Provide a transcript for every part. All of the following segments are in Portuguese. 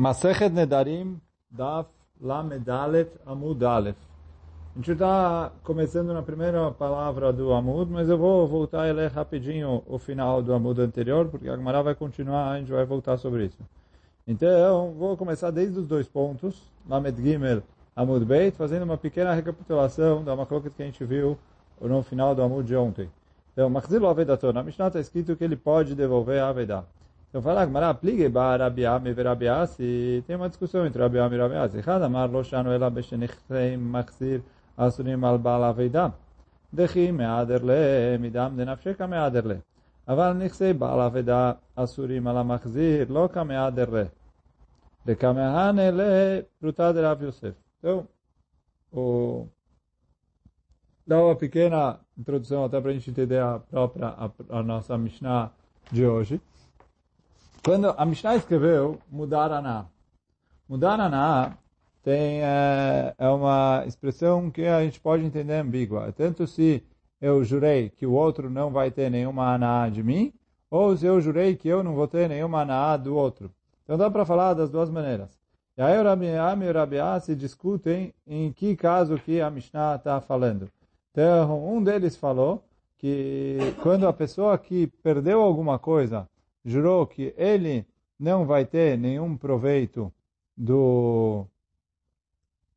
Masechet Nedarim Daf Lamedalet Amud Aleph. A gente está começando na primeira palavra do Amud, mas eu vou voltar e ler rapidinho o final do Amud anterior, porque a Gemara vai continuar, a gente vai voltar sobre isso. Então, vou começar desde os dois pontos, Lamed Gimel Amud Beit, fazendo uma pequena recapitulação da macroca que a gente viu no final do Amud de ontem. Então, Machzil Avedator, na Mishnah está escrito que ele pode devolver a Avedah. Então fala, Gmará, pligue ba Rabiame e Rabiasi. Tem uma discussão entre Rabiame e Rabiasi. Echad amar lo shanu ela beshenichreim machzir asurim al baal aveida. דכי מעדר לה, מדם דנפשך מעדר לה. אבל נכסי בעל אבדה אסורים על המחזיר, לא כמעדר לה. דכמהנה לפרוטה דרב יוסף. Então, o... dá uma pequena introdução até para a gente entender a própria, a, a nossa Mishnah de hoje. Quando a Mishnah escreveu mudar aná, mudar aná tem é, é uma expressão que a gente pode entender ambígua. Tanto se eu jurei que o outro não vai ter nenhuma aná de mim, ou se eu jurei que eu não vou ter nenhuma aná do outro. Então dá para falar das duas maneiras. E aí o Rabiam e o Rabiá se discutem em que caso que a Mishnah está falando. Então, um deles falou que quando a pessoa que perdeu alguma coisa jurou que ele não vai ter nenhum proveito do,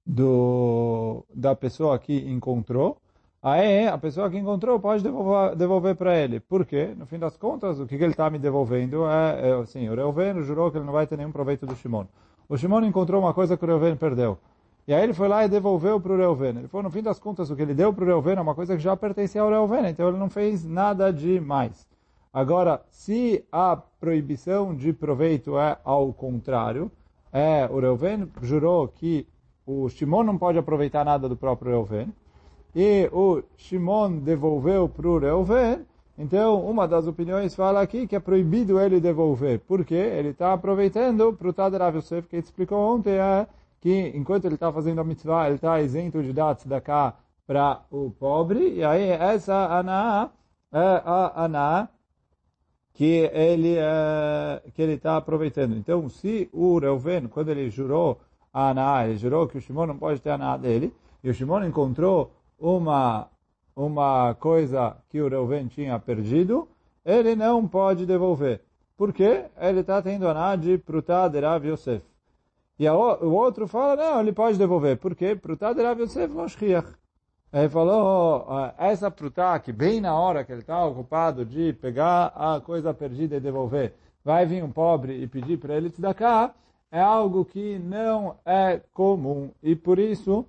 do da pessoa que encontrou, aí a pessoa que encontrou pode devolver, devolver para ele. Por quê? No fim das contas, o que, que ele está me devolvendo é, é assim, o Reuven jurou que ele não vai ter nenhum proveito do Shimon. O Shimon encontrou uma coisa que o Reuven perdeu. E aí ele foi lá e devolveu para o Reuven. Ele falou, no fim das contas, o que ele deu para o Reuven é uma coisa que já pertencia ao Reuven, então ele não fez nada de mais. Agora, se a proibição de proveito é ao contrário, é, o Reuven jurou que o Shimon não pode aproveitar nada do próprio Reuven, e o Shimon devolveu para o Reuven, então uma das opiniões fala aqui que é proibido ele devolver, porque ele está aproveitando para o Taderav Yosef, que explicou ontem, é que enquanto ele está fazendo a mitzvah, ele está isento de dar tzedakah para o pobre, e aí essa aná é a aná que ele uh, que ele está aproveitando. Então, se o Reuven, quando ele jurou a Aná, ele jurou que o Shimon não pode ter a Aná dele, e o Shimon encontrou uma uma coisa que o Reuven tinha perdido, ele não pode devolver. Porque ele está tendo Aná de Prutá de Rav Yosef. E a, o outro fala, não, ele pode devolver. Por quê? Prutá de Rav Yosef não ele falou, essa frutá que bem na hora que ele está ocupado de pegar a coisa perdida e devolver, vai vir um pobre e pedir para ele te dar cá, é algo que não é comum. E por isso,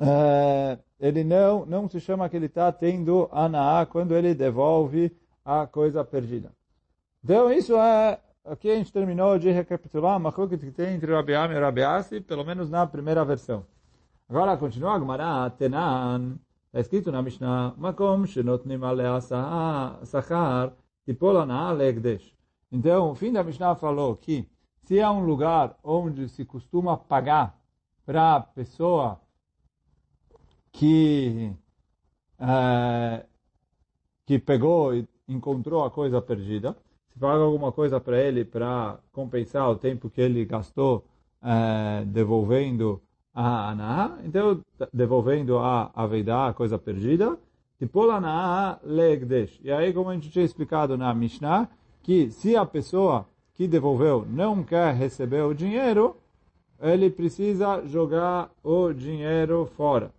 é, ele não, não se chama que ele está tendo anaá quando ele devolve a coisa perdida. Então isso é, aqui a gente terminou de recapitular uma coisa que tem entre Rabiam e Rabiasi, pelo menos na primeira versão. Agora continua a Gemara, Tenan, está escrito na Mishnah, Makom shenotnim alea sachar tipol anaa. Então, o fim da Mishnah falou que se é um lugar onde se costuma pagar para a pessoa que, é, que pegou e encontrou a coisa perdida, se paga alguma coisa para ele para compensar o tempo que ele gastou é, devolvendo a Anaá, então devolvendo a Aveidá, a coisa perdida, Tipol Anaá Legdesh. E aí, como a gente tinha explicado na Mishnah, que se a pessoa que devolveu não quer receber o dinheiro, ele precisa jogar o dinheiro fora.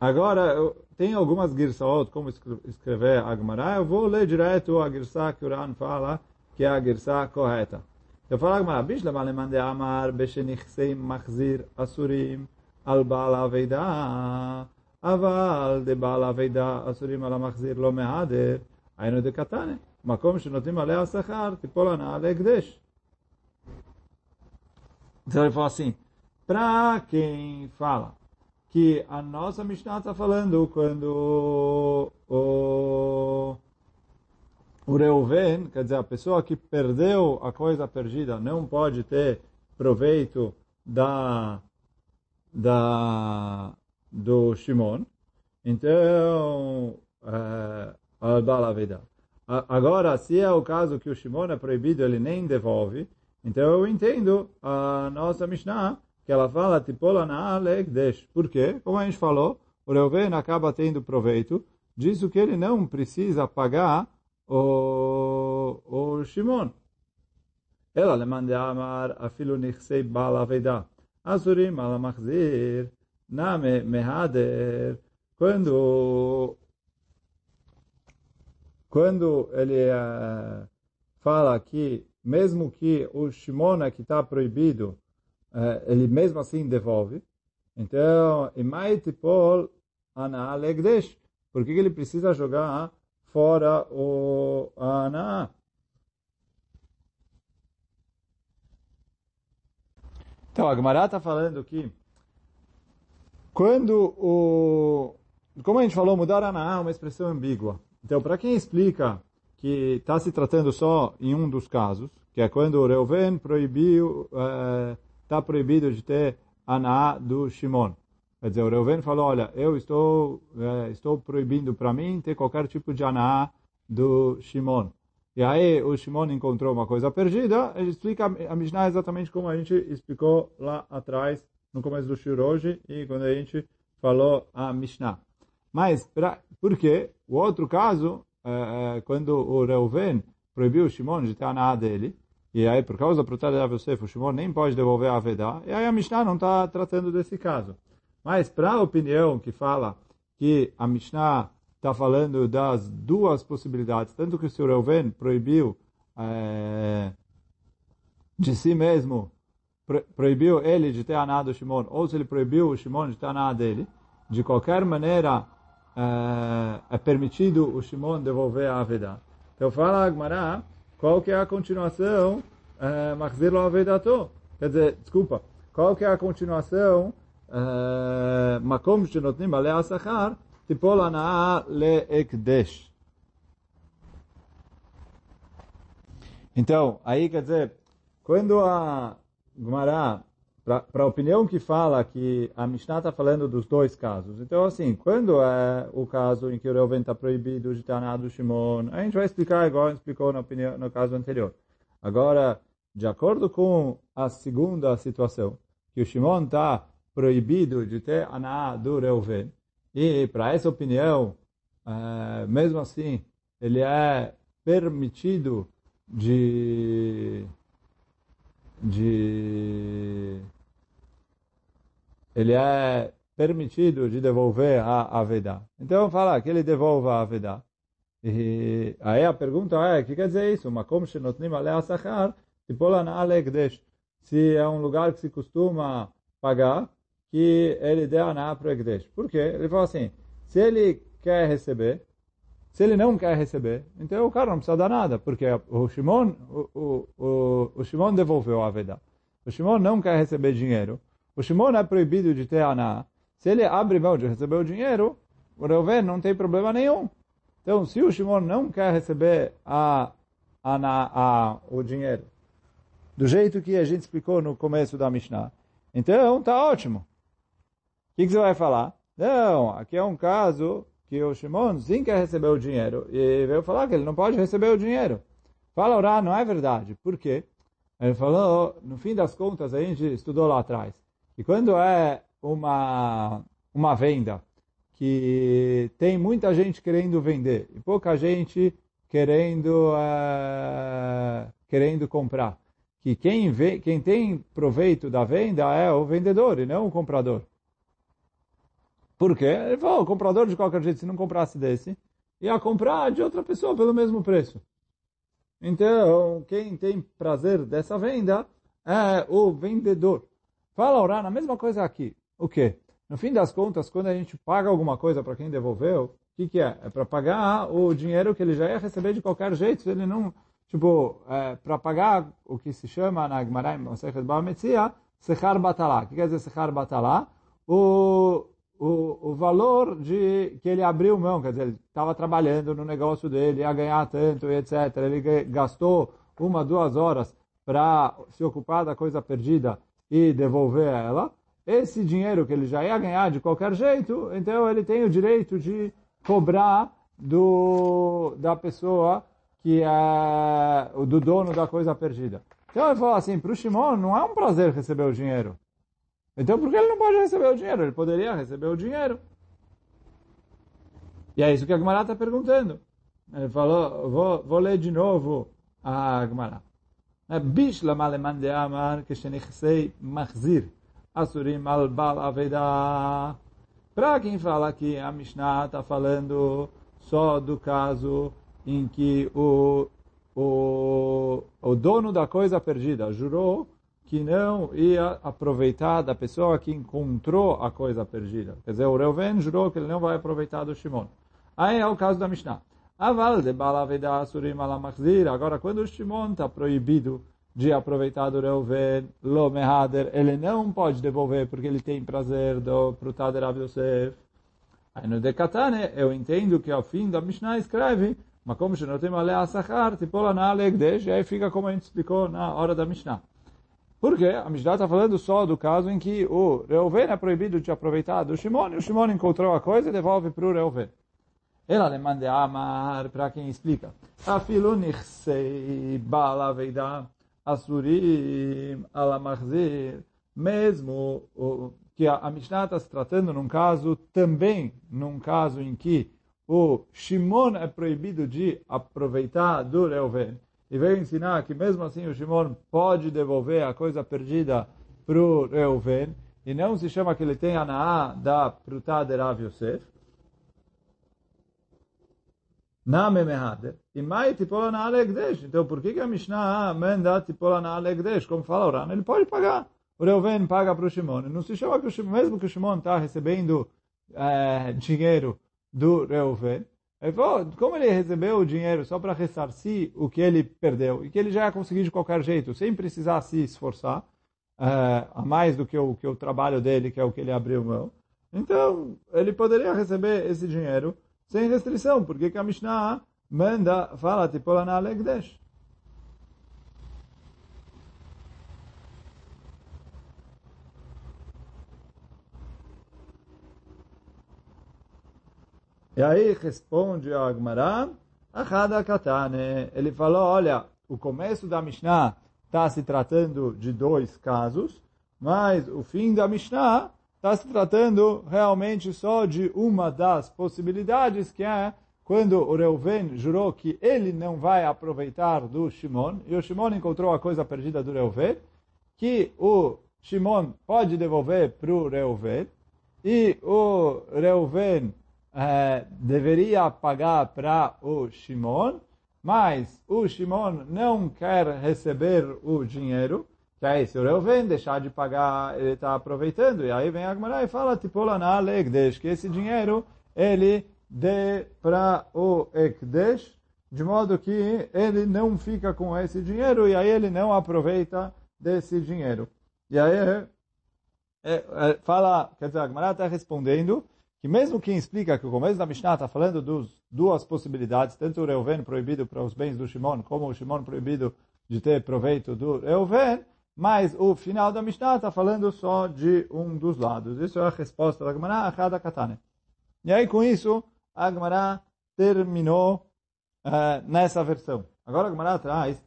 Agora, tem algumas girsaot, como escrever a Gemara, eu vou ler direto a girsa que o Ran fala, que é a girsa correta. Eu falo הגמרא, בישלמה למאן דאמר בשנכסי מחזיר אסורים על בעל אבידה, אבל דבעל אבידה אסורים על המחזיר לא מהדר, היינו דקתנא, מקום שנותנים עליה שכר, תיפול הנאה להקדש. Então ele fala assim, para quem fala que a nossa Mishnah está falando quando o o Reuven, quer dizer, a pessoa que perdeu a coisa perdida não pode ter proveito da, da, do Shimon. Então, uh, Agora, se é o caso que o Shimon é proibido, ele nem devolve, então eu entendo a nossa Mishnah, que ela fala, tipola. Por quê? Como a gente falou, o Reuven acaba tendo proveito disso que ele não precisa pagar o, o Shimon. Ela le mande amar afilu nichsei bal aveda. Azurim ala machzir, name mehader. Quando quando ele uh, fala que mesmo que o Shimon que está proibido, uh, ele mesmo assim devolve. Então, imai tipol ana alegdesh. Por que ele precisa jogar fora o ana? Então, a Gemara está falando que quando o... Como a gente falou, mudar ana é uma expressão ambígua. Então, para quem explica que está se tratando só em um dos casos, que é quando o Reuven proibiu, está uh, proibido de ter aná do Shimon. Quer dizer, o Reuven falou, olha, eu estou, uh, estou proibindo para mim ter qualquer tipo de aná do Shimon. E aí o Shimon encontrou uma coisa perdida, ele explica a Mishnah exatamente como a gente explicou lá atrás, no começo do Shur hoje, e quando a gente falou a Mishnah. Mas, pra, por quê? O outro caso, é, é, quando o Reuven proibiu o Shimon de ter a nada dele, e aí por causa da proteção de Yosef, o Shimon nem pode devolver a Avedá, e aí a Mishnah não está tratando desse caso. Mas para a opinião que fala que a Mishnah está falando das duas possibilidades, tanto que o Sr. Reuven proibiu é, de si mesmo, proibiu ele de ter a nada do Shimon, ou se ele proibiu o Shimon de ter a nada dele, de qualquer maneira é, é permitido o Shimon devolver a Avedá. Então fala Agmará, qual que é a continuação? É, Machzir Avedato. Quer dizer, desculpa, qual que é a continuação? Shenotnim ale asachar, tipol anaa le ekdesh. Então, aí quer dizer, quando a Gmará para a opinião que fala que a Mishnah está falando dos dois casos. Então, assim, quando é o caso em que o Reuven está proibido de estar do Shimon, a gente vai explicar igual explicou na opinião, no caso anterior. Agora, de acordo com a segunda situação, que o Shimon está proibido de ter aná do Reuven, e para essa opinião, é, mesmo assim, ele é permitido de de ele é permitido de devolver a Avedá. Então fala que ele devolva a Avedá. E aí a pergunta é, o que quer dizer isso? Makom shenotnim alea sachar, tipola na alegdesh. Se é um lugar que se costuma pagar, que ele dê a para o Egdesh. Por quê? Ele fala assim, se ele quer receber, se ele não quer receber, então o cara não precisa dar nada, porque o Shimon, o, o, o, o Shimon devolveu a Avedá. O Shimon não quer receber dinheiro. O Shimon é proibido de ter aná. Se ele abre mão de receber o dinheiro, o Reuven não tem problema nenhum. Então, se o Shimon não quer receber a, a, a, o dinheiro, do jeito que a gente explicou no começo da Mishnah, então tá ótimo. O que, que você vai falar? Não, aqui é um caso que o Shimon sim quer receber o dinheiro e veio falar que ele não pode receber o dinheiro. Fala, Urá, não é verdade. Por quê? Ele falou, no fim das contas, a gente estudou lá atrás, e quando é uma, uma venda que tem muita gente querendo vender e pouca gente querendo, uh, querendo comprar, que quem, vê, quem tem proveito da venda é o vendedor e não o comprador. Por quê? Ele falou, o comprador de qualquer jeito, se não comprasse desse, ia comprar de outra pessoa pelo mesmo preço. Então, quem tem prazer dessa venda é o vendedor. Fala orar, a mesma coisa aqui. O quê? No fim das contas, quando a gente paga alguma coisa para quem devolveu, o que, que é? É para pagar o dinheiro que ele já ia receber de qualquer jeito, se ele não... Tipo, é, para pagar o que se chama na Gemara, Sechar Batalá. O que quer dizer Sechar Batalá? O, o, o valor de que ele abriu mão, quer dizer, ele estava trabalhando no negócio dele, ia ganhar tanto, etc. Ele gastou uma, duas horas para se ocupar da coisa perdida e devolver ela. Esse dinheiro que ele já ia ganhar de qualquer jeito, então ele tem o direito de cobrar do, da pessoa que é do dono da coisa perdida. Então ele falou assim, para o Shimon não é um prazer receber o dinheiro. Então por que ele não pode receber o dinheiro? Ele poderia receber o dinheiro. E é isso que a Gemara está perguntando. Ele falou, vou, vou ler de novo a Gemara. Bishlam aleman de amar que machzir asurim al bal aveda. Para quem fala que a Mishnah está falando só do caso em que o, o, o dono da coisa perdida jurou que não ia aproveitar da pessoa que encontrou a coisa perdida. Quer dizer, o Reuven jurou que ele não vai aproveitar do Shimon. Aí é o caso da Mishnah. De balaveda alamachzir. Agora, quando o Shimon está proibido de aproveitar do Reuven, lo mehader, ele não pode devolver porque ele tem prazer do prutader Yosef. Aí no Decatane, eu entendo que ao fim da Mishnah escreve, mas como se não tem a sachar, tipo lá na Alegdesh, e aí fica como a gente explicou na hora da Mishnah. Porque a Mishnah está falando só do caso em que o Reuven é proibido de aproveitar do Shimon, e o Shimon encontrou a coisa e devolve para o Reuven. Ela le mande amar para quem explica. Afilu nichsei bala veida asurim. Mesmo que a Mishnah está se tratando num caso, também num caso em que o Shimon é proibido de aproveitar do Reuven. E veio ensinar que mesmo assim o Shimon pode devolver a coisa perdida para o Reuven. E não se chama que ele tem a Naá da Prutá de Rav Yosef. Name Mehader. E mai tipola na Alegdesh. Então, por que, que a Mishnah manda tipola na Alegdesh? Como fala o Rana, ele pode pagar. O Reuven paga para o Shimon. Não se chama que o Shimon, mesmo que o Shimon está recebendo é, dinheiro do Reuven, ele falou, como ele recebeu o dinheiro só para ressarcir o que ele perdeu, e que ele já ia conseguir de qualquer jeito, sem precisar se esforçar, é, a mais do que o, que o trabalho dele, que é o que ele abriu mão, então ele poderia receber esse dinheiro sem restrição, porque a Mishnah manda, fala, tipo na Alegdesh. E aí responde a Agmará, Achada Katane. Ele falou, olha, o começo da Mishnah está se tratando de dois casos, mas o fim da Mishnah está se tratando realmente só de uma das possibilidades, que é quando o Reuven jurou que ele não vai aproveitar do Shimon, e o Shimon encontrou a coisa perdida do Reuven, que o Shimon pode devolver para o Reuven, e o Reuven eh, deveria pagar para o Shimon, mas o Shimon não quer receber o dinheiro, que aí se o Reuven deixar de pagar, ele está aproveitando. E aí vem a Gemara e fala, tipo na Ekdesh, que esse dinheiro ele dê para o Ekdesh, de modo que ele não fica com esse dinheiro e aí ele não aproveita desse dinheiro. E aí é, é, fala, quer dizer, a Gemara está respondendo que mesmo quem explica que o começo da Mishnah está falando dos duas possibilidades, tanto o Reuven proibido para os bens do Shimon, como o Shimon proibido de ter proveito do Reuven, mas o final da Mishnah está falando só de um dos lados. Isso é a resposta da Gemara, Achada Katane. E aí, com isso, a Gemara terminou uh, nessa versão. Agora a Gemara traz.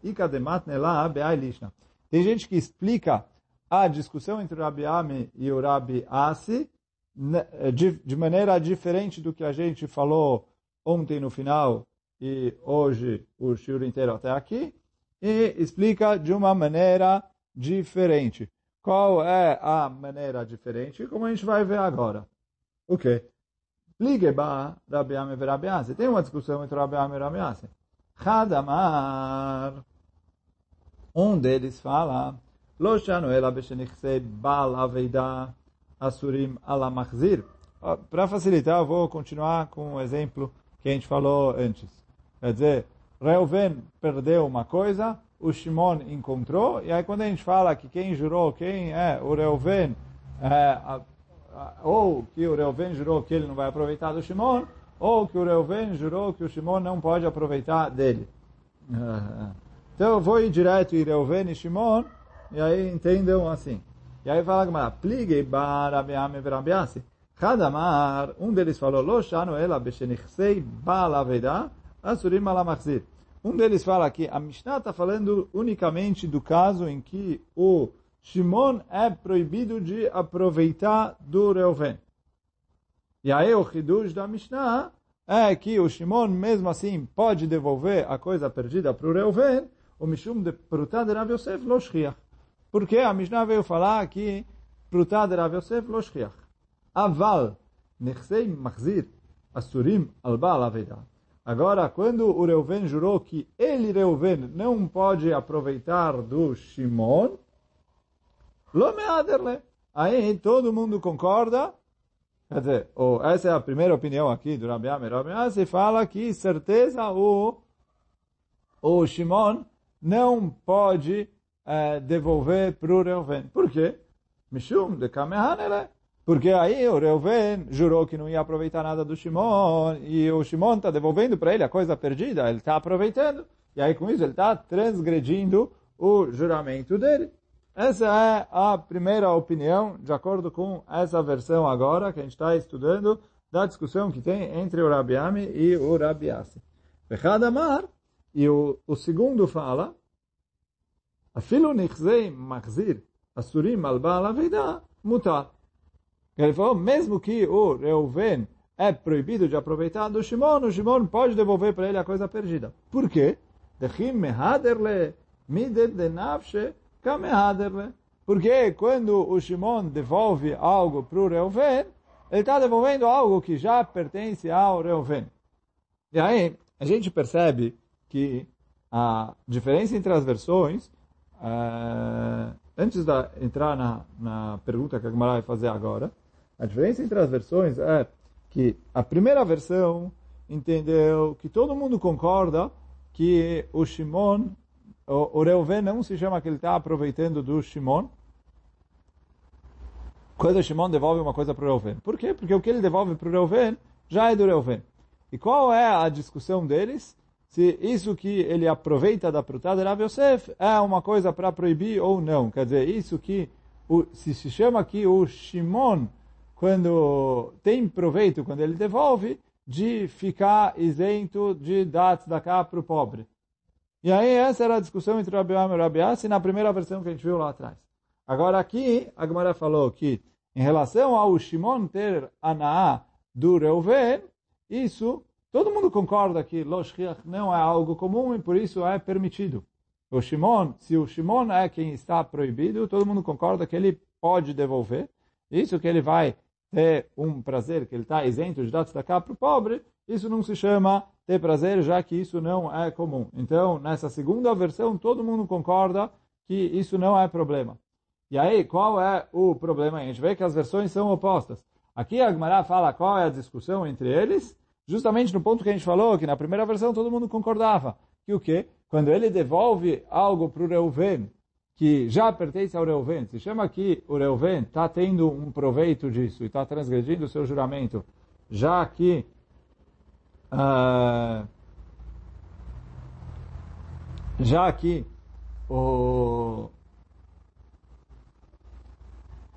Tem gente que explica a discussão entre o Rabi Ami e o Rabi Asi de, de maneira diferente do que a gente falou ontem no final e hoje o shiur inteiro até aqui, e explica de uma maneira diferente. Qual é a maneira diferente? Como a gente vai ver agora. O quê? Ligeba Rabi Ame e Rabi Ase. Tem uma discussão entre Rabi Ame e Rabi Ase. Hadamar. Um deles fala, Lo shanu ela beshenichse bal asurim alamachzir. Para facilitar, eu vou continuar com o exemplo que a gente falou antes. Quer dizer, Reuven perdeu uma coisa, o Shimon encontrou, e aí quando a gente fala que quem jurou, quem é o Reuven, é, ou que o Reuven jurou que ele não vai aproveitar do Shimon, ou que o Reuven jurou que o Shimon não pode aproveitar dele. Então eu vou ir direto em Reuven e Shimon, e aí entendam assim. E aí fala Gamara, pligue barabiame verabiase. Hadamar, um deles falou, lo shanu ela beshenichsei balavedá, asurim alamachzir. Um deles fala que a Mishnah está falando unicamente do caso em que o Shimon é proibido de aproveitar do Reuven. E aí o Hidush da Mishnah é que o Shimon, mesmo assim, pode devolver a coisa perdida para o Reuven, o Mishum de Prutá de Rav Yosef lo shriach. Porque a Mishnah veio falar que Prutá de Rav Yosef lo shriach. Aval, nechsei machzir, asurim al baal Agora, quando o Reuven jurou que ele, Reuven, não pode aproveitar do Shimon, lo meaderle. Aí todo mundo concorda Quer dizer, oh, essa é a primeira opinião aqui do Rabi Amer. Rabi Amer se fala que certeza o, o Shimon não pode é, devolver para o Reuven. Por quê? Mishum de Kamehanele. Porque aí o Reuven jurou que não ia aproveitar nada do Shimon e o Shimon está devolvendo para ele a coisa perdida. Ele está aproveitando. E aí com isso ele está transgredindo o juramento dele. Essa é a primeira opinião, de acordo com essa versão agora, que a gente está estudando, da discussão que tem entre o Rabi Ami e o Rabi Asi. Amar, e o, o segundo fala, Afilu nichzei machzir asurim al baal mutar. Ele falou, mesmo que o Reuven é proibido de aproveitar do Shimon, o Shimon pode devolver para ele a coisa perdida. Por quê? Porque quando o Shimon devolve algo para o Reuven, ele está devolvendo algo que já pertence ao Reuven. E aí, a gente percebe que a diferença entre as versões, uh, antes de entrar na, na pergunta que a Gemara vai fazer agora, a diferença entre as versões é que a primeira versão entendeu que todo mundo concorda que o Shimon o, o Reuven não se chama que ele está aproveitando do Shimon. Quando o Shimon devolve uma coisa para o Reuven. Por quê? Porque o que ele devolve para o Reuven já é do Reuven. E qual é a discussão deles? Se isso que ele aproveita da prutada de Rav Yosef é uma coisa para proibir ou não. Quer dizer, isso que o, se se chama aqui o Shimon, quando tem proveito, quando ele devolve, de ficar isento de dar da cá para o pobre. E aí essa era a discussão entre Rabi Am e Rabi Assi na primeira versão que a gente viu lá atrás. Agora aqui, a Gemara falou que em relação ao Shimon ter Anaá do Reuven, isso, todo mundo concorda que Loshriach não é algo comum e por isso é permitido. O Shimon, se o Shimon é quem está proibido, todo mundo concorda que ele pode devolver. Isso que ele vai ter um prazer, que ele está isento de dar cá para o pobre, isso não se chama ter prazer, já que isso não é comum. Então, nessa segunda versão, todo mundo concorda que isso não é problema. E aí, qual é o problema? A gente vê que as versões são opostas. Aqui a Gemara fala qual é a discussão entre eles, justamente no ponto que a gente falou, que na primeira versão todo mundo concordava. Que o quê? Quando ele devolve algo para o Reuven, que já pertence ao Reuven, se chama que o Reuven está tendo um proveito disso e está transgredindo o seu juramento, já que ah, já que o,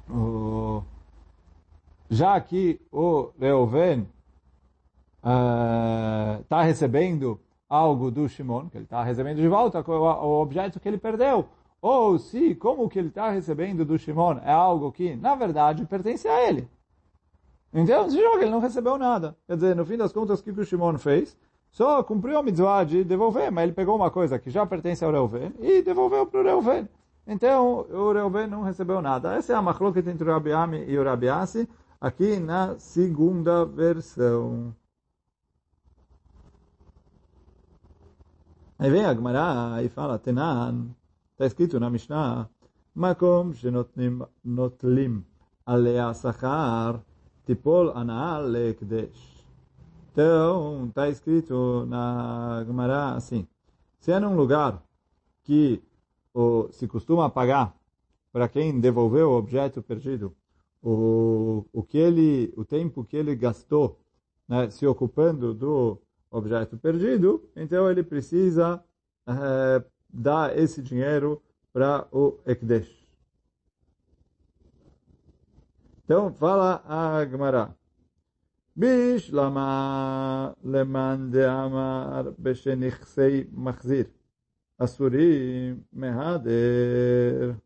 o já que o Reuven está uh, recebendo algo do Shimon, que ele está recebendo de volta o, o objeto que ele perdeu, ou se como que ele está recebendo do Shimon é algo que, na verdade, pertence a ele. Então, se joga, ele não recebeu nada. Quer dizer, no fim das contas, o que o Shimon fez? Só cumpriu a mitzvah de devolver, mas ele pegou uma coisa que já pertence ao Reuven e devolveu para o Reuven. Então, o Reuven não recebeu nada. Essa é a machloket entre o Rabi Ami e o Rabi Asi, aqui na segunda versão. Aí vem a Gemara e fala, Tenan, está escrito na Mishnah, Makom shenotlim alea sachar, Tipol Anaal Lekdesh. Então, está escrito na Gemara assim, se é num lugar que se costuma pagar para quem devolveu o objeto perdido, o, o, que ele, o tempo que ele gastou né, se ocupando do objeto perdido, então ele precisa é, dar esse dinheiro para o Ekdesh. Então, fala a Gemara. Bishlama leman de amar beshenichsei machzir. Asurim mehader.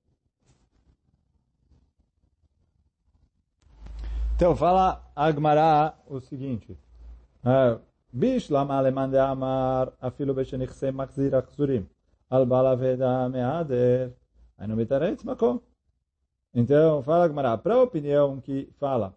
Então, fala Agmará o seguinte. Bishlama leman de amar afilo beshenichsei machzir asurim. Al balaveda mehader. Aí não me makom. Então, fala Agmará, para a opinião que fala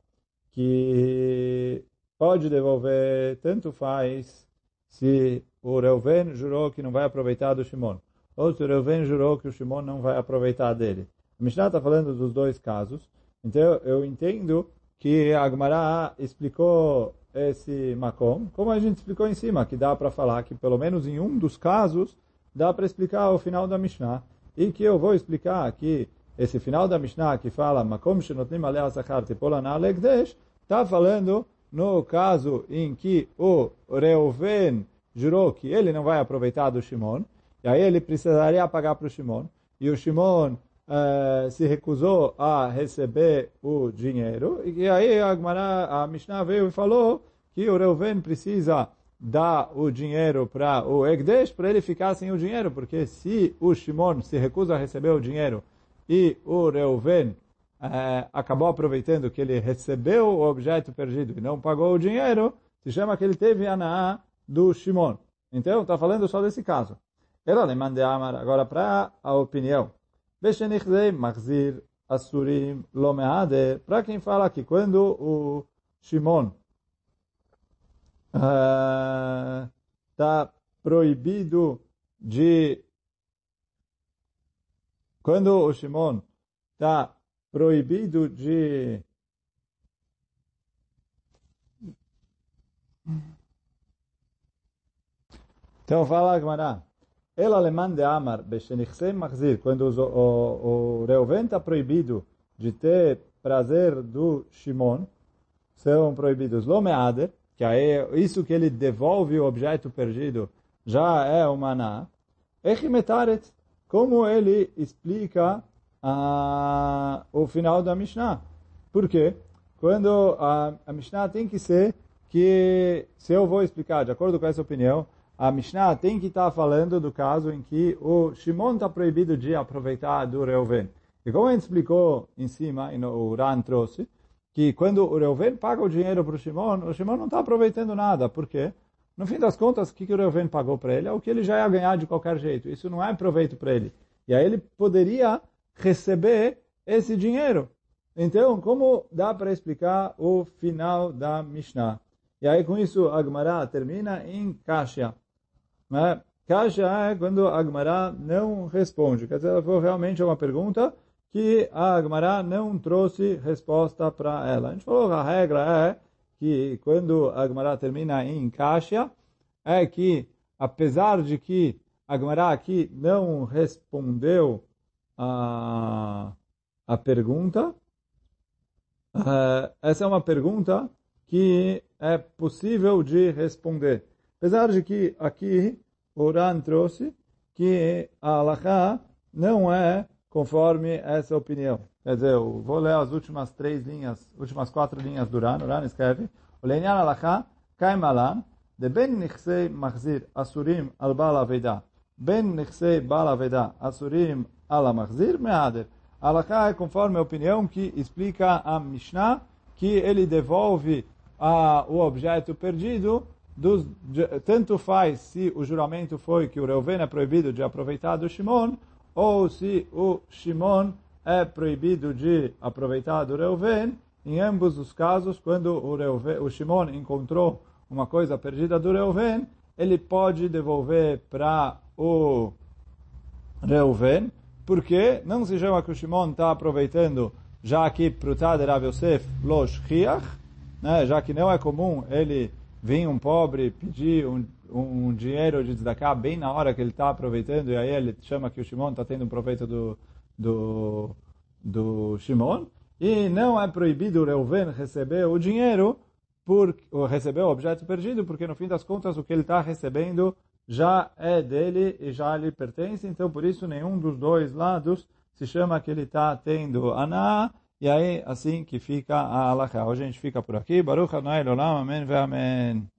que pode devolver, tanto faz se o Reuven jurou que não vai aproveitar do Shimon, ou se o Reuven jurou que o Shimon não vai aproveitar dele. A Mishnah está falando dos dois casos, então eu entendo que a Agmará explicou esse Makom, como a gente explicou em cima, que dá para falar que pelo menos em um dos casos dá para explicar o final da Mishnah, e que eu vou explicar que esse final da Mishnah que fala Makom shenotnim alei asachar tipolana alegdesh, está falando no caso em que o Reuven jurou que ele não vai aproveitar do Shimon, e aí ele precisaria pagar para o Shimon, e o Shimon uh, se recusou a receber o dinheiro, e aí a, Gemara, a Mishnah veio e falou que o Reuven precisa dar o dinheiro para o Egdesh para ele ficar sem o dinheiro, porque se o Shimon se recusa a receber o dinheiro e o Reuven eh, acabou aproveitando que ele recebeu o objeto perdido e não pagou o dinheiro, se chama que ele teve a do Shimon. Então, está falando só desse caso. Ela lhe manda amar agora para a opinião. Machzir Asurim Lomeade, para quem fala que quando o Shimon está uh, proibido de quando o Shimon está proibido de então fala Agmará ela alemã de Amar machzir quando o, o, o Reuven está proibido de ter prazer do Shimon são proibidos lomeader que é isso que ele devolve o objeto perdido já é o maná echimetaret como ele explica ah, o final da Mishnah. Por quê? Quando a, a Mishnah tem que ser que, se eu vou explicar de acordo com essa opinião, a Mishnah tem que estar falando do caso em que o Shimon está proibido de aproveitar do Reuven. E como a gente explicou em cima, e o Ran trouxe, que quando o Reuven paga o dinheiro para o Shimon, o Shimon não está aproveitando nada. Por quê? No fim das contas, o que, que o Reuven pagou para ele é o que ele já ia ganhar de qualquer jeito. Isso não é proveito para ele. E aí ele poderia receber esse dinheiro. Então, como dá para explicar o final da Mishnah? E aí, com isso, a Gemara termina em Kasha. Né? Kasha é quando a Gemara não responde. Quer dizer, foi realmente uma pergunta que a Gemara não trouxe resposta para ela. A gente falou que a regra é que quando a Gemara termina em Kasha, é que, apesar de que a Gemara aqui não respondeu a, a pergunta, uh, essa é uma pergunta que é possível de responder. Apesar de que aqui o Ran trouxe que a Alaha não é conforme essa opinião. Quer dizer, eu vou ler as últimas três linhas, últimas quatro linhas do Ran. O Ran escreve, o Lenyan Alaha, Kaimalan, de ben nichsei machzir asurim al bal aveda, ben nichsei bal aveda asurim al machzir meader. Alaha é conforme a opinião que explica a Mishnah, que ele devolve a, o objeto perdido, dos, de, tanto faz se o juramento foi que o Reuven é proibido de aproveitar do Shimon, ou se o Shimon é proibido de aproveitar do Reuven, em ambos os casos, quando o, Reuven, o Shimon encontrou uma coisa perdida do Reuven, ele pode devolver para o Reuven, porque não se chama que o Shimon está aproveitando, já que Prutad Rav Yosef Losh Chiach, né, já que não é comum ele vir um pobre pedir um, um dinheiro de tzedakah bem na hora que ele está aproveitando, e aí ele chama que o Shimon está tendo um proveito do, do, do Shimon, e não é proibido o Reuven receber o dinheiro, por, ou receber o objeto perdido, porque no fim das contas o que ele está recebendo já é dele e já lhe pertence, então por isso nenhum dos dois lados se chama que ele está tendo aná, E aí, assim que fica a Alaha. Hoje a gente fica por aqui. Baruch Adonai Olam, Amém Amém.